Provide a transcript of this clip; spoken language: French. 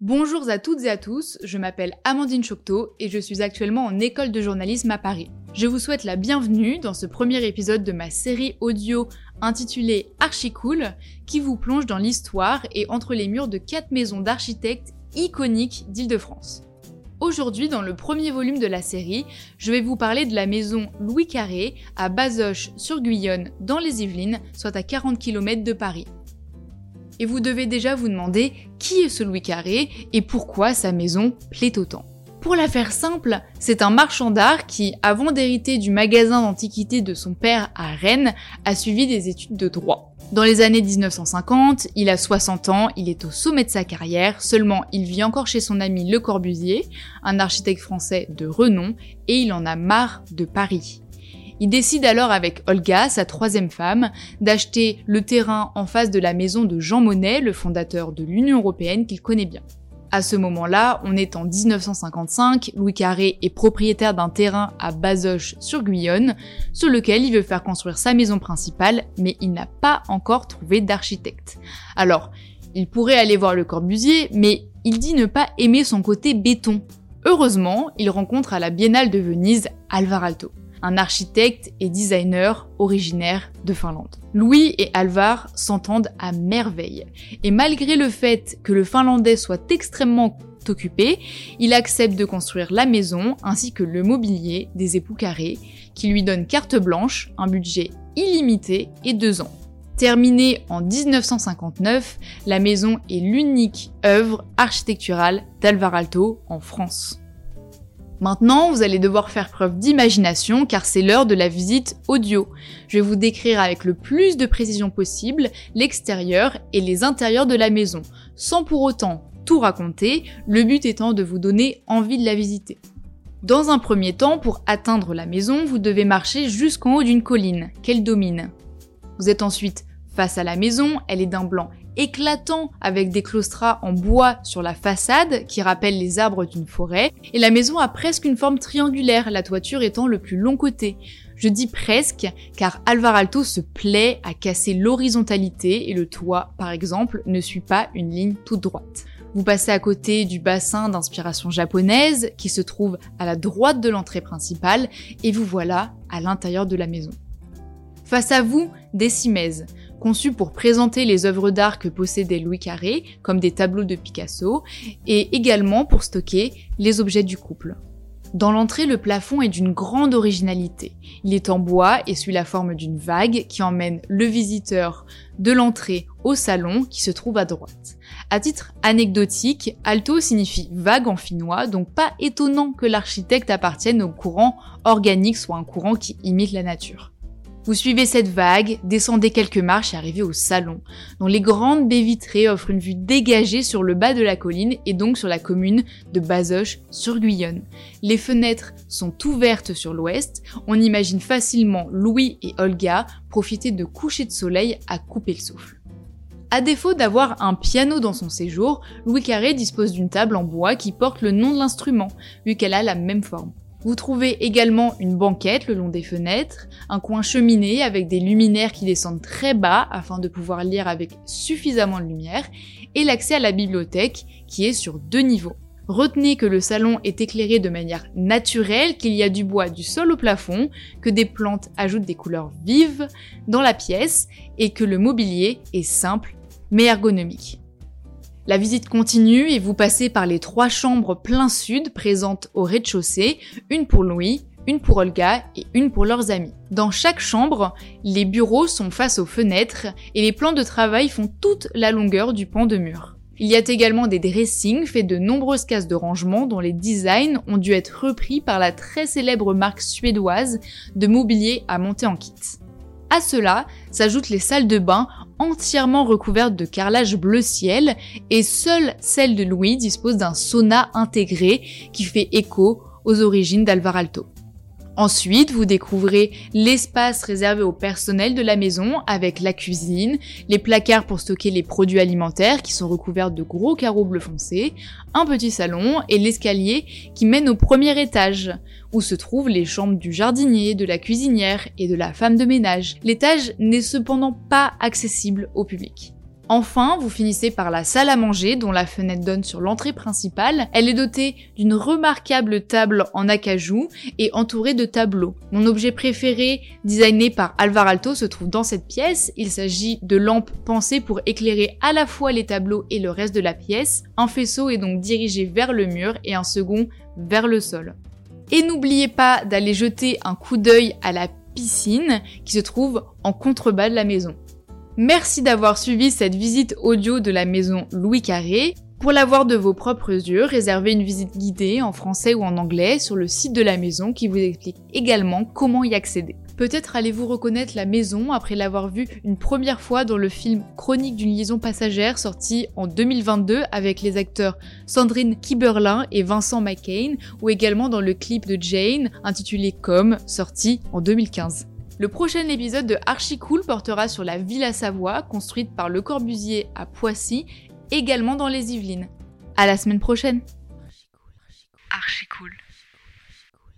Bonjour à toutes et à tous, je m'appelle Amandine Chocteau et je suis actuellement en école de journalisme à Paris. Je vous souhaite la bienvenue dans ce premier épisode de ma série audio intitulée Archicool qui vous plonge dans l'histoire et entre les murs de quatre maisons d'architectes iconiques d'Île-de-France. Aujourd'hui, dans le premier volume de la série, je vais vous parler de la maison Louis Carré à Bazoches sur Guyonne dans les Yvelines, soit à 40 km de Paris. Et vous devez déjà vous demander qui est ce Louis Carré et pourquoi sa maison plaît autant. Pour la faire simple, c'est un marchand d'art qui, avant d'hériter du magasin d'antiquités de son père à Rennes, a suivi des études de droit. Dans les années 1950, il a 60 ans, il est au sommet de sa carrière, seulement il vit encore chez son ami Le Corbusier, un architecte français de renom, et il en a marre de Paris. Il décide alors avec Olga, sa troisième femme, d'acheter le terrain en face de la maison de Jean Monnet, le fondateur de l'Union européenne qu'il connaît bien. À ce moment-là, on est en 1955, Louis Carré est propriétaire d'un terrain à Bazoches sur Guyonne, sur lequel il veut faire construire sa maison principale, mais il n'a pas encore trouvé d'architecte. Alors, il pourrait aller voir le Corbusier, mais il dit ne pas aimer son côté béton. Heureusement, il rencontre à la Biennale de Venise Alvar Aalto un architecte et designer originaire de Finlande. Louis et Alvar s'entendent à merveille, et malgré le fait que le Finlandais soit extrêmement occupé, il accepte de construire la maison ainsi que le mobilier des époux carrés, qui lui donne carte blanche, un budget illimité et deux ans. Terminée en 1959, la maison est l'unique œuvre architecturale d'Alvar Aalto en France. Maintenant, vous allez devoir faire preuve d'imagination car c'est l'heure de la visite audio. Je vais vous décrire avec le plus de précision possible l'extérieur et les intérieurs de la maison, sans pour autant tout raconter, le but étant de vous donner envie de la visiter. Dans un premier temps, pour atteindre la maison, vous devez marcher jusqu'en haut d'une colline, qu'elle domine. Vous êtes ensuite face à la maison, elle est d'un blanc éclatant avec des claustras en bois sur la façade qui rappellent les arbres d'une forêt, et la maison a presque une forme triangulaire, la toiture étant le plus long côté. Je dis presque car Alvar Aalto se plaît à casser l'horizontalité et le toit, par exemple, ne suit pas une ligne toute droite. Vous passez à côté du bassin d'inspiration japonaise qui se trouve à la droite de l'entrée principale et vous voilà à l'intérieur de la maison. Face à vous, des cimaises conçu pour présenter les œuvres d'art que possédait Louis Carré, comme des tableaux de Picasso, et également pour stocker les objets du couple. Dans l'entrée, le plafond est d'une grande originalité. Il est en bois et suit la forme d'une vague qui emmène le visiteur de l'entrée au salon qui se trouve à droite. À titre anecdotique, alto signifie vague en finnois, donc pas étonnant que l'architecte appartienne au courant organique, soit un courant qui imite la nature. Vous suivez cette vague, descendez quelques marches et arrivez au salon, dont les grandes baies vitrées offrent une vue dégagée sur le bas de la colline et donc sur la commune de Bazoches sur Guyonne. Les fenêtres sont ouvertes sur l'ouest, on imagine facilement Louis et Olga profiter de coucher de soleil à couper le souffle. À défaut d'avoir un piano dans son séjour, Louis Carré dispose d'une table en bois qui porte le nom de l'instrument, vu qu'elle a la même forme. Vous trouvez également une banquette le long des fenêtres, un coin cheminée avec des luminaires qui descendent très bas afin de pouvoir lire avec suffisamment de lumière, et l'accès à la bibliothèque qui est sur deux niveaux. Retenez que le salon est éclairé de manière naturelle, qu'il y a du bois du sol au plafond, que des plantes ajoutent des couleurs vives dans la pièce et que le mobilier est simple mais ergonomique. La visite continue et vous passez par les trois chambres plein sud présentes au rez-de-chaussée, une pour Louis, une pour Olga et une pour leurs amis. Dans chaque chambre, les bureaux sont face aux fenêtres et les plans de travail font toute la longueur du pan de mur. Il y a également des dressings faits de nombreuses cases de rangement dont les designs ont dû être repris par la très célèbre marque suédoise de mobilier à monter en kit. À cela s'ajoutent les salles de bain entièrement recouvertes de carrelage bleu ciel et seule celle de Louis dispose d'un sauna intégré qui fait écho aux origines d'Alvar Alto. Ensuite, vous découvrez l'espace réservé au personnel de la maison avec la cuisine, les placards pour stocker les produits alimentaires qui sont recouverts de gros carreaux bleu foncé, un petit salon et l'escalier qui mène au premier étage où se trouvent les chambres du jardinier, de la cuisinière et de la femme de ménage. L'étage n'est cependant pas accessible au public. Enfin, vous finissez par la salle à manger dont la fenêtre donne sur l'entrée principale. Elle est dotée d'une remarquable table en acajou et entourée de tableaux. Mon objet préféré, designé par Alvar Alto, se trouve dans cette pièce. Il s'agit de lampes pensées pour éclairer à la fois les tableaux et le reste de la pièce. Un faisceau est donc dirigé vers le mur et un second vers le sol. Et n'oubliez pas d'aller jeter un coup d'œil à la piscine qui se trouve en contrebas de la maison. Merci d'avoir suivi cette visite audio de la maison Louis Carré. Pour l'avoir de vos propres yeux, réservez une visite guidée en français ou en anglais sur le site de la maison qui vous explique également comment y accéder. Peut-être allez-vous reconnaître la maison après l'avoir vue une première fois dans le film Chronique d'une liaison passagère sorti en 2022 avec les acteurs Sandrine Kiberlin et Vincent McCain ou également dans le clip de Jane intitulé Comme sorti en 2015. Le prochain épisode de Archie Cool portera sur la Villa Savoie, construite par Le Corbusier à Poissy, également dans les Yvelines. À la semaine prochaine.